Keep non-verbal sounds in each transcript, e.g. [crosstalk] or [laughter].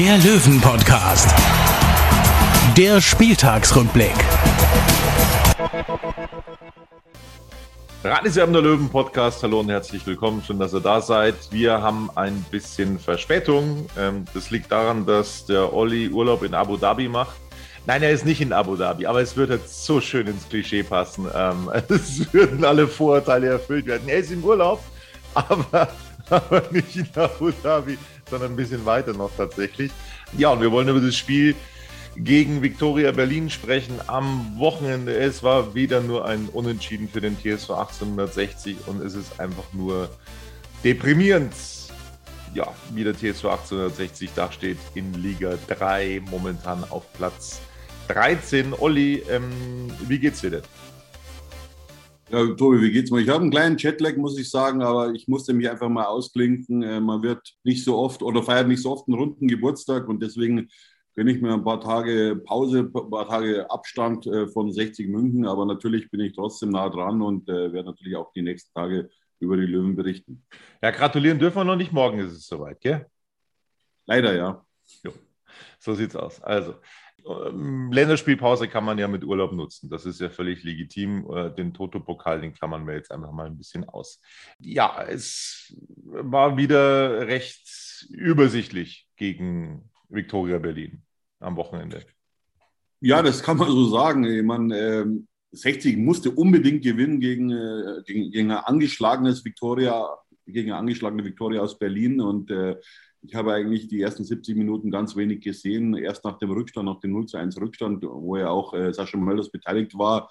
der Löwen-Podcast. Der Spieltagsrückblick. Radiserben der Löwen Podcast. Hallo und herzlich willkommen. Schön, dass ihr da seid. Wir haben ein bisschen Verspätung. Ähm, das liegt daran, dass der Olli Urlaub in Abu Dhabi macht. Nein, er ist nicht in Abu Dhabi, aber es wird jetzt so schön ins Klischee passen. Ähm, [laughs] es würden alle Vorurteile erfüllt werden. Er ist im Urlaub, [laughs] aber, aber nicht in Abu Dhabi, sondern ein bisschen weiter noch tatsächlich. Ja, und wir wollen über das Spiel gegen Viktoria Berlin sprechen am Wochenende. Es war wieder nur ein Unentschieden für den TSV 1860 und es ist einfach nur deprimierend. Ja, wie der TSV 1860 da steht in Liga 3, momentan auf Platz 13. Olli, ähm, wie geht's dir denn? Ja, Tobi, wie geht's mir? Ich habe einen kleinen Jetlag, muss ich sagen, aber ich musste mich einfach mal ausklinken. Äh, Man wird nicht so oft oder feiert nicht so oft einen runden Geburtstag und deswegen gönne ich mir ein paar Tage Pause, ein paar Tage Abstand äh, von 60 München, aber natürlich bin ich trotzdem nah dran und äh, werde natürlich auch die nächsten Tage über die Löwen berichten. Ja, gratulieren dürfen wir noch nicht. Morgen ist es soweit, gell? Leider ja. Jo, so sieht's aus. Also, Länderspielpause kann man ja mit Urlaub nutzen. Das ist ja völlig legitim. Äh, Den Toto-Pokal, den klammern wir jetzt einfach mal ein bisschen aus. Ja, es war wieder recht übersichtlich gegen Viktoria Berlin am Wochenende. Ja, das kann man so sagen. Ich meine, ähm, 60 musste unbedingt gewinnen gegen, äh, gegen, gegen ein angeschlagenes Viktoria, gegen eine angeschlagene Viktoria aus Berlin. Und äh, ich habe eigentlich die ersten 70 Minuten ganz wenig gesehen. Erst nach dem Rückstand, nach dem 0 zu 1 Rückstand, wo ja auch äh, Sascha Mölders beteiligt war,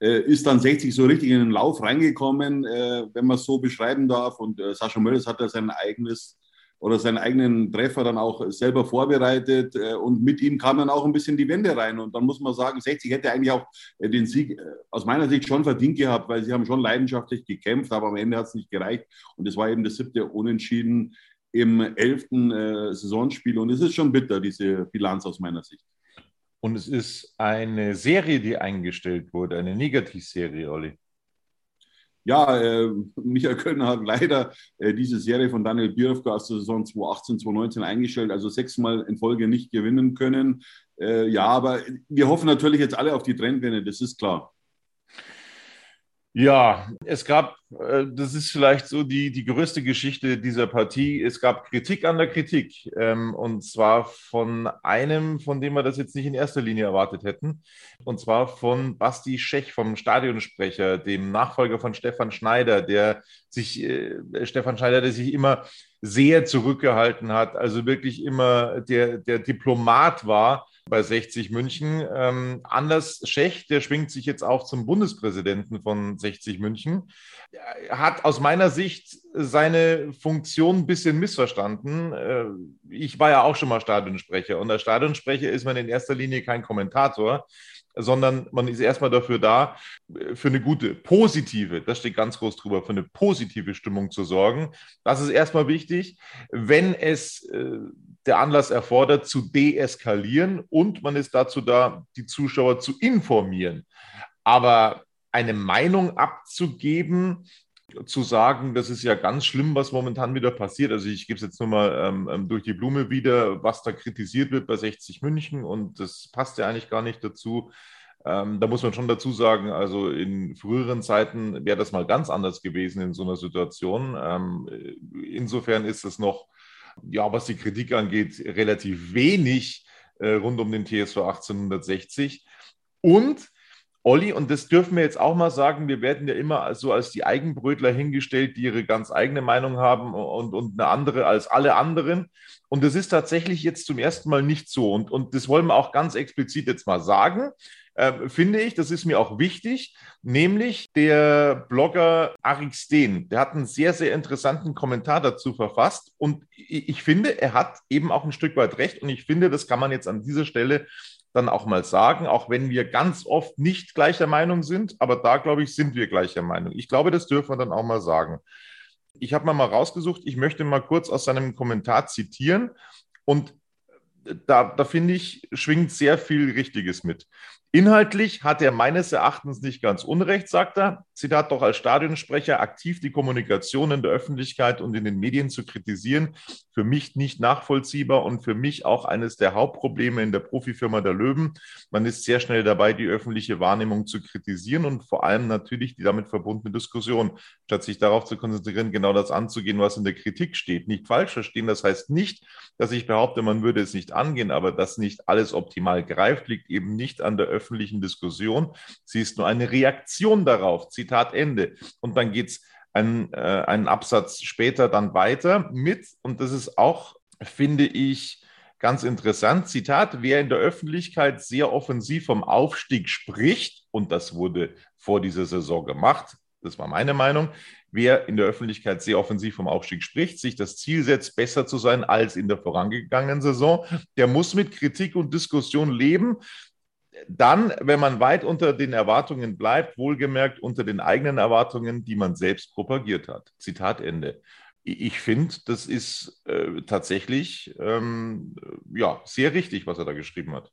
äh, ist dann 60 so richtig in den Lauf reingekommen, äh, wenn man es so beschreiben darf. Und äh, Sascha Mölders hat da sein eigenes oder seinen eigenen Treffer dann auch selber vorbereitet äh, und mit ihm kam dann auch ein bisschen die Wende rein und dann muss man sagen, 60 hätte eigentlich auch äh, den Sieg äh, aus meiner Sicht schon verdient gehabt, weil sie haben schon leidenschaftlich gekämpft, aber am Ende hat es nicht gereicht und es war eben das siebte Unentschieden im elften Saisonspiel und es ist schon bitter, diese Bilanz aus meiner Sicht. Und es ist eine Serie, die eingestellt wurde, eine Negativserie, Olli. Ja, äh, Michael Kölner hat leider äh, diese Serie von Daniel Birovka aus der Saison 2018, 2019 eingestellt, also sechsmal in Folge nicht gewinnen können. Äh, ja, aber wir hoffen natürlich jetzt alle auf die Trendwende, das ist klar. Ja, es gab, äh, das ist vielleicht so die, die größte Geschichte dieser Partie. Es gab Kritik an der Kritik. ähm, Und zwar von einem, von dem wir das jetzt nicht in erster Linie erwartet hätten. Und zwar von Basti Schech, vom Stadionsprecher, dem Nachfolger von Stefan Schneider, der sich, äh, Stefan Schneider, der sich immer sehr zurückgehalten hat, also wirklich immer der, der Diplomat war bei 60 München. Ähm, Anders Schech, der schwingt sich jetzt auch zum Bundespräsidenten von 60 München, Er hat aus meiner Sicht seine Funktion ein bisschen missverstanden. Äh, Ich war ja auch schon mal Stadionsprecher und als Stadionsprecher ist man in erster Linie kein Kommentator, sondern man ist erstmal dafür da, für eine gute, positive, das steht ganz groß drüber, für eine positive Stimmung zu sorgen. Das ist erstmal wichtig. Wenn es äh, der Anlass erfordert, zu deeskalieren und man ist dazu da, die Zuschauer zu informieren. Aber eine Meinung abzugeben, zu sagen, das ist ja ganz schlimm, was momentan wieder passiert. Also ich gebe es jetzt nur mal ähm, durch die Blume wieder, was da kritisiert wird bei 60 München und das passt ja eigentlich gar nicht dazu. Ähm, da muss man schon dazu sagen, also in früheren Zeiten wäre das mal ganz anders gewesen in so einer Situation. Ähm, insofern ist es noch, ja, was die Kritik angeht, relativ wenig äh, rund um den TSV 1860. Und Olli, und das dürfen wir jetzt auch mal sagen, wir werden ja immer so als die Eigenbrötler hingestellt, die ihre ganz eigene Meinung haben und, und eine andere als alle anderen. Und das ist tatsächlich jetzt zum ersten Mal nicht so. Und, und das wollen wir auch ganz explizit jetzt mal sagen. Äh, finde ich, das ist mir auch wichtig, nämlich der Blogger Arik Steen, der hat einen sehr, sehr interessanten Kommentar dazu verfasst und ich, ich finde, er hat eben auch ein Stück weit recht und ich finde, das kann man jetzt an dieser Stelle dann auch mal sagen, auch wenn wir ganz oft nicht gleicher Meinung sind, aber da, glaube ich, sind wir gleicher Meinung. Ich glaube, das dürfen wir dann auch mal sagen. Ich habe mal, mal rausgesucht, ich möchte mal kurz aus seinem Kommentar zitieren und da, da finde ich, schwingt sehr viel Richtiges mit. Inhaltlich hat er meines Erachtens nicht ganz unrecht, sagt er. Zitat doch als Stadionsprecher aktiv die Kommunikation in der Öffentlichkeit und in den Medien zu kritisieren, für mich nicht nachvollziehbar und für mich auch eines der Hauptprobleme in der Profifirma der Löwen. Man ist sehr schnell dabei, die öffentliche Wahrnehmung zu kritisieren und vor allem natürlich die damit verbundene Diskussion, statt sich darauf zu konzentrieren, genau das anzugehen, was in der Kritik steht. Nicht falsch verstehen, das heißt nicht, dass ich behaupte, man würde es nicht angehen, aber dass nicht alles optimal greift, liegt eben nicht an der öffentlichen Diskussion. Sie ist nur eine Reaktion darauf. Zitat Ende. Und dann geht es einen, äh, einen Absatz später dann weiter mit, und das ist auch, finde ich, ganz interessant. Zitat, wer in der Öffentlichkeit sehr offensiv vom Aufstieg spricht, und das wurde vor dieser Saison gemacht, das war meine Meinung, wer in der Öffentlichkeit sehr offensiv vom Aufstieg spricht, sich das Ziel setzt, besser zu sein als in der vorangegangenen Saison, der muss mit Kritik und Diskussion leben dann, wenn man weit unter den Erwartungen bleibt, wohlgemerkt unter den eigenen Erwartungen, die man selbst propagiert hat. Zitat Ende. Ich finde, das ist äh, tatsächlich ähm, ja, sehr richtig, was er da geschrieben hat.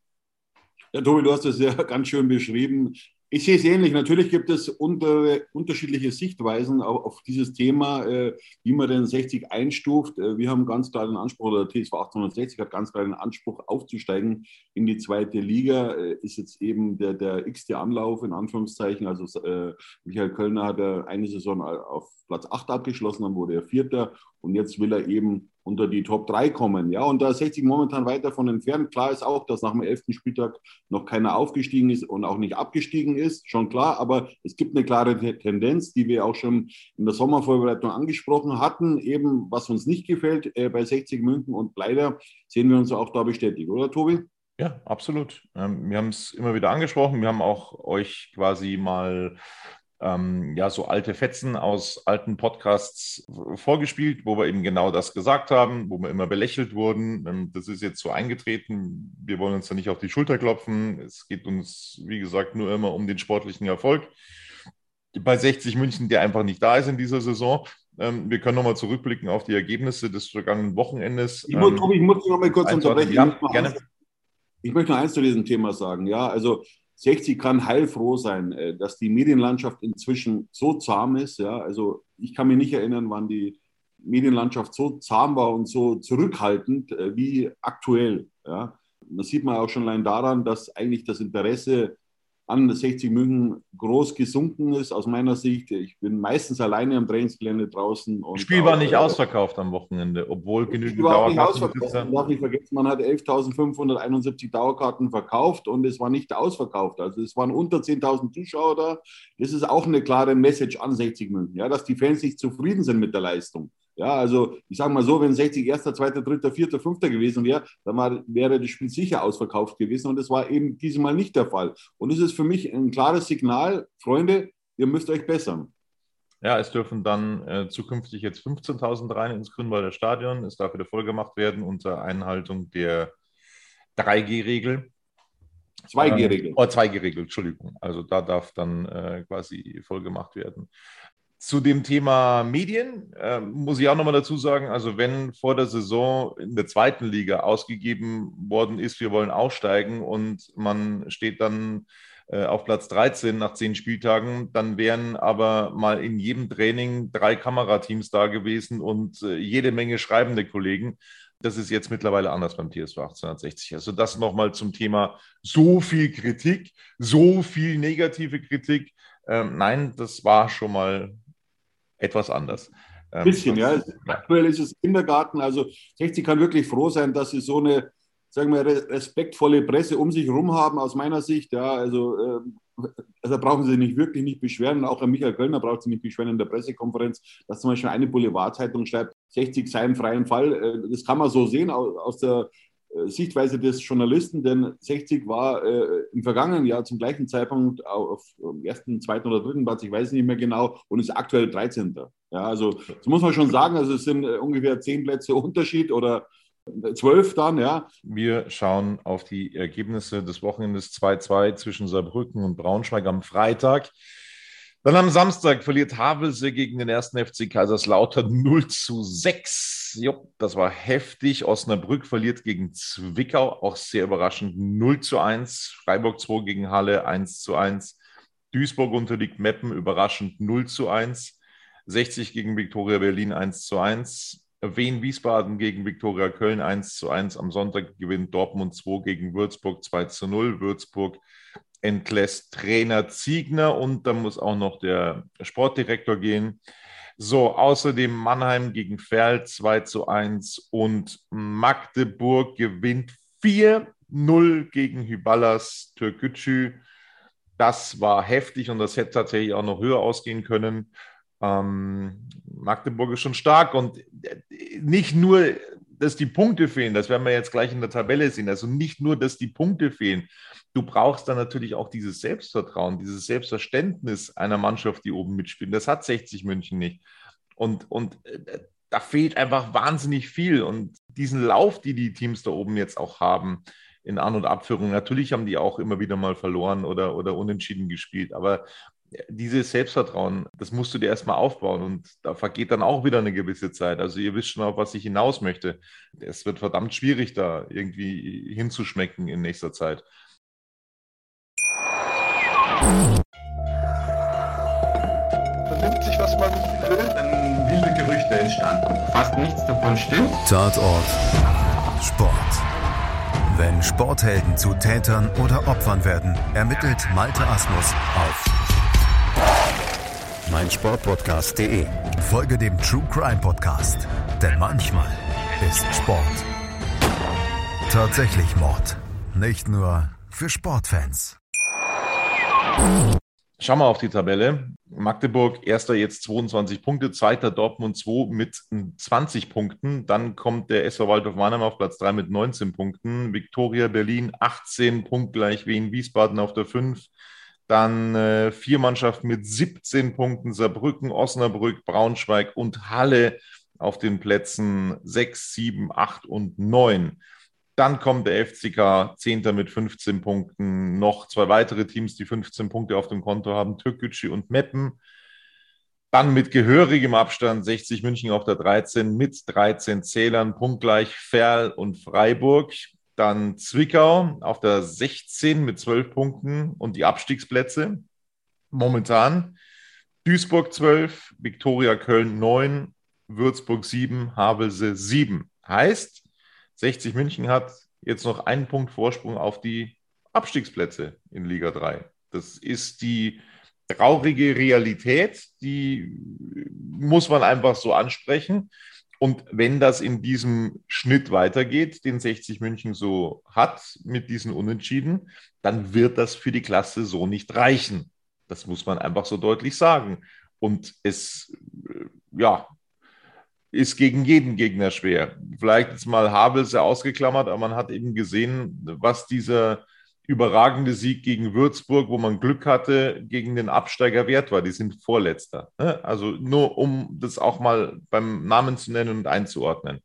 Ja, Tobi, du hast das ja [laughs] ganz schön beschrieben. Ich sehe es ähnlich. Natürlich gibt es unter, unterschiedliche Sichtweisen auf, auf dieses Thema, äh, wie man den 60 einstuft. Äh, wir haben ganz klar den Anspruch, oder TSV 1860 hat ganz klar den Anspruch, aufzusteigen in die zweite Liga. Äh, ist jetzt eben der, der x-te Anlauf, in Anführungszeichen. Also äh, Michael Kölner hat eine Saison auf Platz 8 abgeschlossen, dann wurde er Vierter und jetzt will er eben unter die Top 3 kommen. Ja, und da ist 60 momentan weit davon entfernt. Klar ist auch, dass nach dem 11. Spieltag noch keiner aufgestiegen ist und auch nicht abgestiegen ist, schon klar, aber es gibt eine klare Tendenz, die wir auch schon in der Sommervorbereitung angesprochen hatten, eben was uns nicht gefällt äh, bei 60 München und leider sehen wir uns auch da bestätigt, oder Tobi? Ja, absolut. Ähm, wir haben es immer wieder angesprochen. Wir haben auch euch quasi mal ähm, ja, so alte Fetzen aus alten Podcasts vorgespielt, wo wir eben genau das gesagt haben, wo wir immer belächelt wurden. Ähm, das ist jetzt so eingetreten. Wir wollen uns da nicht auf die Schulter klopfen. Es geht uns, wie gesagt, nur immer um den sportlichen Erfolg. Bei 60 München, der einfach nicht da ist in dieser Saison. Ähm, wir können nochmal zurückblicken auf die Ergebnisse des vergangenen Wochenendes. Ich, muss, Tobi, ich muss dich nochmal kurz unterbrechen. Ja, gerne. Ich möchte noch eins zu diesem Thema sagen. Ja, also 60 kann heilfroh sein, äh, dass die Medienlandschaft inzwischen so zahm ist. Ja, also ich kann mich nicht erinnern, wann die Medienlandschaft so zahm war und so zurückhaltend äh, wie aktuell. Ja, das sieht man auch schon allein daran, dass eigentlich das Interesse an 60 München groß gesunken ist, aus meiner Sicht. Ich bin meistens alleine am Trainingsgelände draußen. das Spiel war nicht äh, ausverkauft am Wochenende, obwohl genügend Dauerkarten. Man darf nicht vergessen, man hat 11.571 Dauerkarten verkauft und es war nicht ausverkauft. Also es waren unter 10.000 Zuschauer da. Das ist auch eine klare Message an 60 München, ja, dass die Fans nicht zufrieden sind mit der Leistung. Ja, also ich sage mal so, wenn 60 erster, zweiter, dritter, vierter, fünfter gewesen wäre, dann war, wäre das Spiel sicher ausverkauft gewesen und das war eben diesmal nicht der Fall. Und es ist für mich ein klares Signal, Freunde, ihr müsst euch bessern. Ja, es dürfen dann äh, zukünftig jetzt 15.000 rein ins Grünwalder Stadion. Es darf wieder vollgemacht werden unter Einhaltung der 3G-Regel. 2G-Regel. Ähm, oh, 2G-Regel, Entschuldigung. Also da darf dann äh, quasi vollgemacht werden. Zu dem Thema Medien äh, muss ich auch nochmal dazu sagen, also wenn vor der Saison in der zweiten Liga ausgegeben worden ist, wir wollen aussteigen und man steht dann äh, auf Platz 13 nach zehn Spieltagen, dann wären aber mal in jedem Training drei Kamerateams da gewesen und äh, jede Menge schreibende Kollegen. Das ist jetzt mittlerweile anders beim TSV 1860. Also das nochmal zum Thema so viel Kritik, so viel negative Kritik. Ähm, nein, das war schon mal etwas anders. Ein ähm, bisschen, ja. Aktuell ist es Kindergarten. Also 60 kann wirklich froh sein, dass sie so eine, sagen wir, respektvolle Presse um sich herum haben, aus meiner Sicht. Ja, also, ähm, also brauchen sie sich nicht wirklich nicht beschweren. Auch Herr Michael Kölner braucht sich nicht beschweren in der Pressekonferenz, dass zum Beispiel eine Boulevardzeitung schreibt, 60 sei im freien Fall. Äh, das kann man so sehen aus der Sichtweise des Journalisten, denn 60 war äh, im vergangenen Jahr zum gleichen Zeitpunkt auf ersten, zweiten oder dritten Platz, ich weiß nicht mehr genau, und ist aktuell 13. Ja, also das muss man schon sagen, also es sind äh, ungefähr zehn Plätze Unterschied oder zwölf dann, ja. Wir schauen auf die Ergebnisse des Wochenendes 2-2 zwischen Saarbrücken und Braunschweig am Freitag. Dann am Samstag verliert Havelse gegen den ersten FC Kaiserslautern 0 zu 6. Jo, das war heftig. Osnabrück verliert gegen Zwickau, auch sehr überraschend 0 zu 1. Freiburg 2 gegen Halle 1 zu 1. Duisburg unterliegt Meppen überraschend 0 zu 1. 60 gegen Viktoria Berlin 1 zu 1. Wien Wiesbaden gegen Viktoria Köln 1 zu 1. Am Sonntag gewinnt Dortmund 2 gegen Würzburg 2 zu 0. Würzburg entlässt Trainer Ziegner und dann muss auch noch der Sportdirektor gehen. So, außerdem Mannheim gegen Ferl 2 zu 1 und Magdeburg gewinnt 4-0 gegen Hyballas Türkgücü. Das war heftig und das hätte tatsächlich auch noch höher ausgehen können. Ähm, Magdeburg ist schon stark und nicht nur, dass die Punkte fehlen, das werden wir jetzt gleich in der Tabelle sehen. Also nicht nur, dass die Punkte fehlen, du brauchst dann natürlich auch dieses Selbstvertrauen, dieses Selbstverständnis einer Mannschaft, die oben mitspielt. Das hat 60 München nicht. Und, und äh, da fehlt einfach wahnsinnig viel. Und diesen Lauf, die die Teams da oben jetzt auch haben, in An- und Abführung, natürlich haben die auch immer wieder mal verloren oder, oder unentschieden gespielt. Aber dieses Selbstvertrauen, das musst du dir erstmal aufbauen und da vergeht dann auch wieder eine gewisse Zeit. Also ihr wisst schon, auf was ich hinaus möchte. Es wird verdammt schwierig, da irgendwie hinzuschmecken in nächster Zeit. Man nimmt sich, was man will. Dann wilde Gerüchte entstanden. Fast nichts davon stimmt. Tatort Sport. Wenn Sporthelden zu Tätern oder Opfern werden, ermittelt Malte Asmus auf meinsportpodcast.de. Folge dem True Crime Podcast, denn manchmal ist Sport tatsächlich Mord. Nicht nur für Sportfans. Schau mal auf die Tabelle. Magdeburg, erster jetzt 22 Punkte, zweiter Dortmund 2 mit 20 Punkten. Dann kommt der SV Waldorf Mannheim auf Platz 3 mit 19 Punkten. Viktoria Berlin 18 punktgleich Wien Wiesbaden auf der 5. Dann äh, vier Mannschaften mit 17 Punkten, Saarbrücken, Osnabrück, Braunschweig und Halle auf den Plätzen 6, 7, 8 und 9. Dann kommt der FCK, Zehnter mit 15 Punkten. Noch zwei weitere Teams, die 15 Punkte auf dem Konto haben, Türkgücü und Meppen. Dann mit gehörigem Abstand 60 München auf der 13 mit 13 Zählern, punktgleich Ferl und Freiburg. Dann Zwickau auf der 16 mit 12 Punkten und die Abstiegsplätze momentan. Duisburg 12, Viktoria Köln 9, Würzburg 7, Havelse 7. Heißt, 60 München hat jetzt noch einen Punkt Vorsprung auf die Abstiegsplätze in Liga 3. Das ist die traurige Realität, die muss man einfach so ansprechen. Und wenn das in diesem Schnitt weitergeht, den 60 München so hat mit diesen Unentschieden, dann wird das für die Klasse so nicht reichen. Das muss man einfach so deutlich sagen. Und es, äh, ja, ist gegen jeden Gegner schwer. Vielleicht jetzt mal Habel sehr ausgeklammert, aber man hat eben gesehen, was dieser überragende Sieg gegen Würzburg, wo man Glück hatte, gegen den Absteiger wert war. Die sind Vorletzter. Ne? Also nur um das auch mal beim Namen zu nennen und einzuordnen.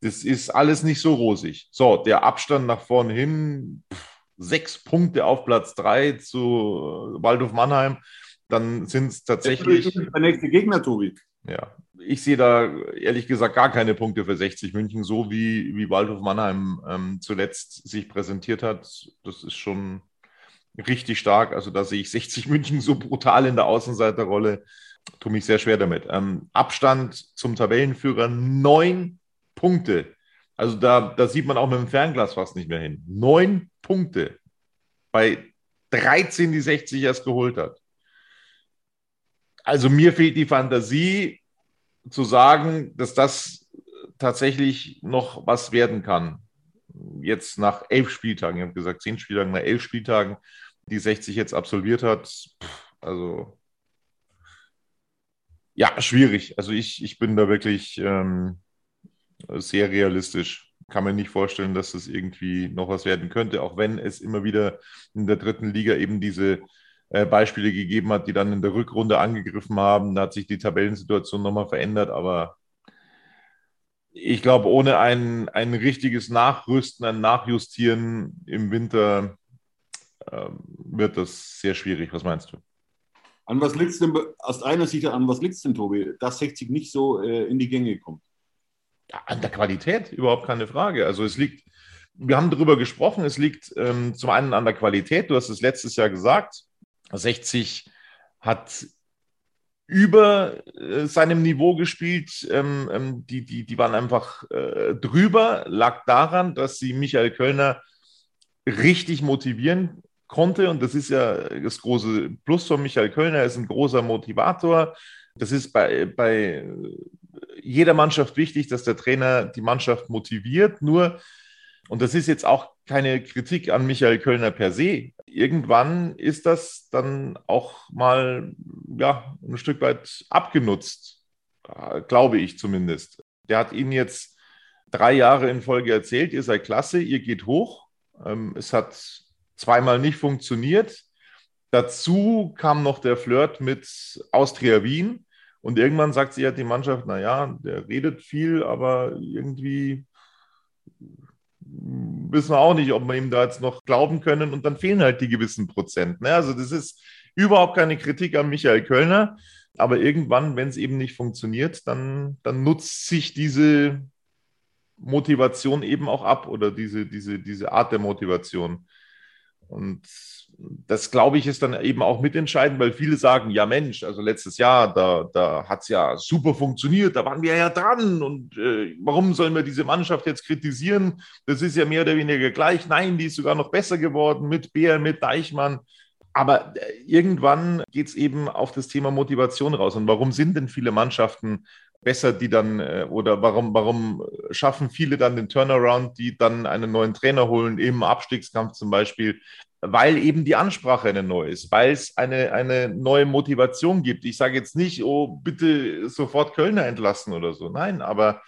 Das ist alles nicht so rosig. So, der Abstand nach vorne hin, sechs Punkte auf Platz drei zu Waldhof Mannheim. Dann sind es tatsächlich. Der nächste Gegner, Tobi. Ja, ich sehe da ehrlich gesagt gar keine Punkte für 60 München, so wie, wie Waldhof Mannheim ähm, zuletzt sich präsentiert hat. Das ist schon richtig stark. Also da sehe ich 60 [laughs] München so brutal in der Außenseiterrolle. Tue mich sehr schwer damit. Ähm, Abstand zum Tabellenführer neun Punkte. Also da, da sieht man auch mit dem Fernglas fast nicht mehr hin. Neun Punkte bei 13, die 60 erst geholt hat. Also mir fehlt die Fantasie zu sagen, dass das tatsächlich noch was werden kann. Jetzt nach elf Spieltagen, ich habe gesagt, zehn Spieltagen, nach elf Spieltagen, die 60 jetzt absolviert hat. Also ja, schwierig. Also ich, ich bin da wirklich ähm, sehr realistisch. kann mir nicht vorstellen, dass das irgendwie noch was werden könnte, auch wenn es immer wieder in der dritten Liga eben diese äh, Beispiele gegeben hat, die dann in der Rückrunde angegriffen haben. Da hat sich die Tabellensituation nochmal verändert, aber ich glaube, ohne ein, ein richtiges Nachrüsten, ein Nachjustieren im Winter äh, wird das sehr schwierig. Was meinst du? An was liegt es denn, aus deiner Sicht, an was liegt es denn, Tobi, dass 60 nicht so äh, in die Gänge kommt? Ja, an der Qualität, überhaupt keine Frage. Also es liegt, wir haben darüber gesprochen, es liegt ähm, zum einen an der Qualität, du hast es letztes Jahr gesagt, 60 hat über äh, seinem Niveau gespielt. Ähm, ähm, die, die, die waren einfach äh, drüber, lag daran, dass sie Michael Kölner richtig motivieren konnte. Und das ist ja das große Plus von Michael Kölner. Er ist ein großer Motivator. Das ist bei, bei jeder Mannschaft wichtig, dass der Trainer die Mannschaft motiviert. Nur, und das ist jetzt auch keine Kritik an Michael Kölner per se. Irgendwann ist das dann auch mal ja, ein Stück weit abgenutzt, glaube ich zumindest. Der hat Ihnen jetzt drei Jahre in Folge erzählt, ihr seid klasse, ihr geht hoch. Ähm, es hat zweimal nicht funktioniert. Dazu kam noch der Flirt mit Austria Wien. Und irgendwann sagt sie ja die Mannschaft, naja, der redet viel, aber irgendwie wissen wir auch nicht, ob wir ihm da jetzt noch glauben können. Und dann fehlen halt die gewissen Prozent. Ne? Also das ist überhaupt keine Kritik an Michael Kölner. Aber irgendwann, wenn es eben nicht funktioniert, dann, dann nutzt sich diese Motivation eben auch ab oder diese, diese, diese Art der Motivation. Und das, glaube ich, ist dann eben auch mitentscheidend, weil viele sagen, ja Mensch, also letztes Jahr, da, da hat es ja super funktioniert, da waren wir ja dran und äh, warum sollen wir diese Mannschaft jetzt kritisieren? Das ist ja mehr oder weniger gleich. Nein, die ist sogar noch besser geworden mit Bär, mit Deichmann. Aber äh, irgendwann geht es eben auf das Thema Motivation raus. Und warum sind denn viele Mannschaften besser, die dann, äh, oder warum, warum schaffen viele dann den Turnaround, die dann einen neuen Trainer holen, im Abstiegskampf zum Beispiel, weil eben die Ansprache eine neue ist, weil es eine, eine neue Motivation gibt. Ich sage jetzt nicht, oh, bitte sofort Kölner entlassen oder so. Nein, aber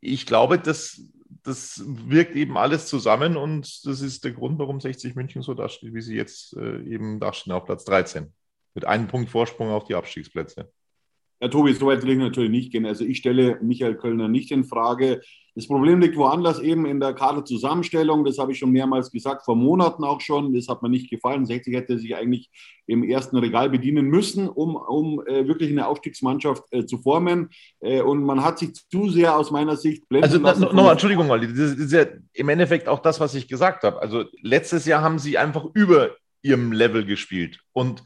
ich glaube, das, das wirkt eben alles zusammen und das ist der Grund, warum 60 München so dasteht, wie sie jetzt äh, eben dastehen auf Platz 13. Mit einem Punkt Vorsprung auf die Abstiegsplätze. Ja, Tobi, so weit will ich natürlich nicht gehen. Also ich stelle Michael Kölner nicht in Frage. Das Problem liegt woanders eben in der Kaderzusammenstellung. Das habe ich schon mehrmals gesagt, vor Monaten auch schon. Das hat mir nicht gefallen. 60 hätte sich eigentlich im ersten Regal bedienen müssen, um, um äh, wirklich eine Aufstiegsmannschaft äh, zu formen. Äh, und man hat sich zu sehr aus meiner Sicht blenden Also nochmal, Entschuldigung, Olli, das ist ja im Endeffekt auch das, was ich gesagt habe. Also letztes Jahr haben sie einfach über ihrem Level gespielt. Und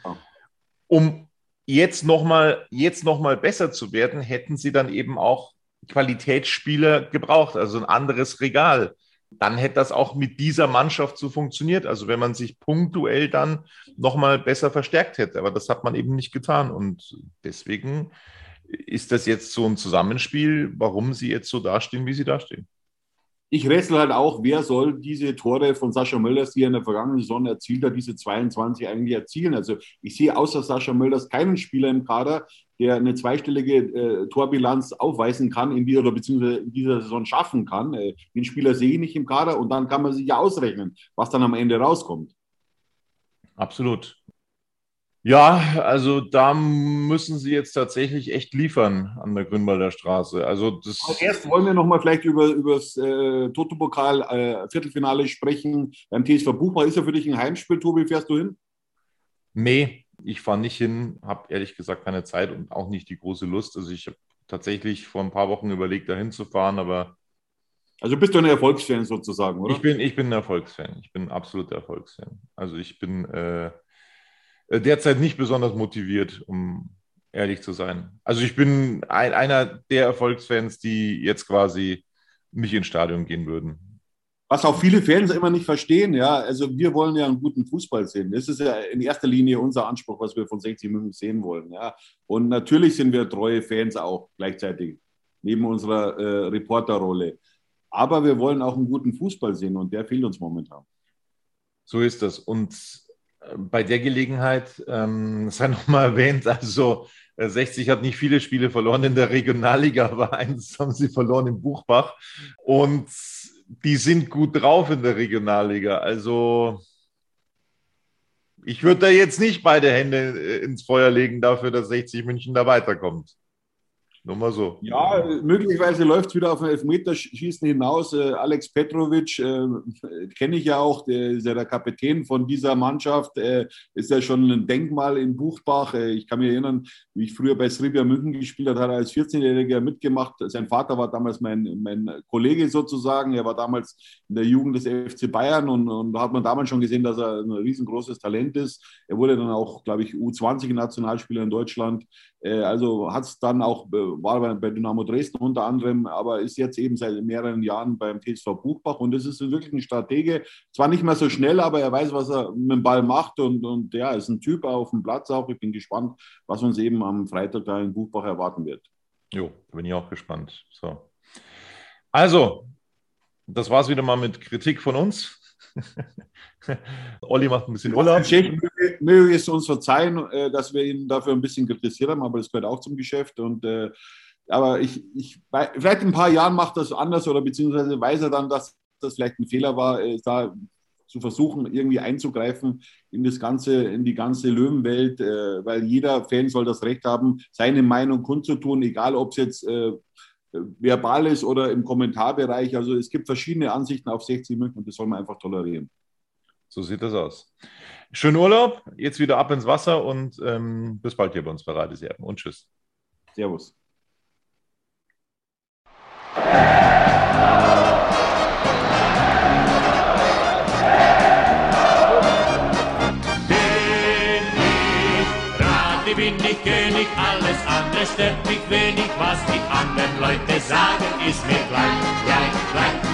um jetzt nochmal noch besser zu werden, hätten sie dann eben auch Qualitätsspieler gebraucht, also ein anderes Regal. Dann hätte das auch mit dieser Mannschaft so funktioniert. Also wenn man sich punktuell dann nochmal besser verstärkt hätte. Aber das hat man eben nicht getan. Und deswegen ist das jetzt so ein Zusammenspiel, warum sie jetzt so dastehen, wie sie dastehen ich rätsel halt auch, wer soll diese Tore von Sascha Mölders, die er in der vergangenen Saison erzielt hat, diese 22 eigentlich erzielen? Also ich sehe außer Sascha Mölders keinen Spieler im Kader, der eine zweistellige äh, Torbilanz aufweisen kann in dieser, oder beziehungsweise in dieser Saison schaffen kann. Äh, den Spieler sehe ich nicht im Kader und dann kann man sich ja ausrechnen, was dann am Ende rauskommt. Absolut. Ja, also da müssen sie jetzt tatsächlich echt liefern an der Grünwalder Straße. Also das erst wollen wir noch mal vielleicht über, über das äh, Toto-Pokal äh, Viertelfinale sprechen. Beim TSV Buchmal ist ja für dich ein Heimspiel. Tobi, fährst du hin? Nee, ich fahre nicht hin, habe ehrlich gesagt keine Zeit und auch nicht die große Lust. Also ich habe tatsächlich vor ein paar Wochen überlegt, da hinzufahren, aber also bist du ein Erfolgsfan sozusagen, oder? Ich bin, ich bin ein Erfolgsfan. Ich bin ein absoluter Erfolgsfan. Also ich bin äh, derzeit nicht besonders motiviert, um ehrlich zu sein. Also ich bin ein, einer der Erfolgsfans, die jetzt quasi nicht ins Stadion gehen würden. Was auch viele Fans immer nicht verstehen, ja, also wir wollen ja einen guten Fußball sehen. Das ist ja in erster Linie unser Anspruch, was wir von 60 München sehen wollen, ja. Und natürlich sind wir treue Fans auch gleichzeitig, neben unserer äh, Reporterrolle. Aber wir wollen auch einen guten Fußball sehen und der fehlt uns momentan. So ist das. Und bei der Gelegenheit ähm, sei nochmal erwähnt, also 60 äh, hat nicht viele Spiele verloren in der Regionalliga, aber eins haben sie verloren im Buchbach. Und die sind gut drauf in der Regionalliga. Also ich würde da jetzt nicht beide Hände äh, ins Feuer legen dafür, dass 60 München da weiterkommt. Nur mal so. Ja, möglicherweise läuft es wieder auf ein Elfmeterschießen hinaus. Äh, Alex Petrovic äh, kenne ich ja auch, der ist ja der Kapitän von dieser Mannschaft, äh, ist ja schon ein Denkmal in Buchbach. Äh, ich kann mich erinnern, wie ich früher bei Sribia München gespielt habe, hat er als 14-Jähriger mitgemacht. Sein Vater war damals mein, mein Kollege sozusagen. Er war damals in der Jugend des FC Bayern und, und hat man damals schon gesehen, dass er ein riesengroßes Talent ist. Er wurde dann auch, glaube ich, U20-Nationalspieler in Deutschland. Äh, also hat es dann auch äh, war bei Dynamo Dresden unter anderem, aber ist jetzt eben seit mehreren Jahren beim TSV Buchbach und es ist wirklich ein Stratege. Zwar nicht mehr so schnell, aber er weiß, was er mit dem Ball macht und, und ja, ist ein Typ auf dem Platz auch. Ich bin gespannt, was uns eben am Freitag da in Buchbach erwarten wird. Jo, bin ich auch gespannt. So. Also, das war es wieder mal mit Kritik von uns. [laughs] Olli macht ein bisschen Urlaub. Möge es uns verzeihen, äh, dass wir ihn dafür ein bisschen kritisiert haben, aber das gehört auch zum Geschäft. Und, äh, aber ich, ich, vielleicht in ein paar Jahren macht das anders oder beziehungsweise weiß er dann, dass das vielleicht ein Fehler war, äh, da zu versuchen, irgendwie einzugreifen in das ganze, in die ganze Löwenwelt, weil jeder Fan soll das Recht haben, seine Meinung kundzutun, egal ob es jetzt verbal ist oder im Kommentarbereich. Also es gibt verschiedene Ansichten auf 60 München und das soll man einfach tolerieren. So sieht das aus. Schönen Urlaub, jetzt wieder ab ins Wasser und ähm, bis bald hier bei uns bei Radeserben und tschüss. Servus. bin ich König, alles andere stört mich wenig, was die anderen Leute sagen, ist mir gleich, gleich, gleich.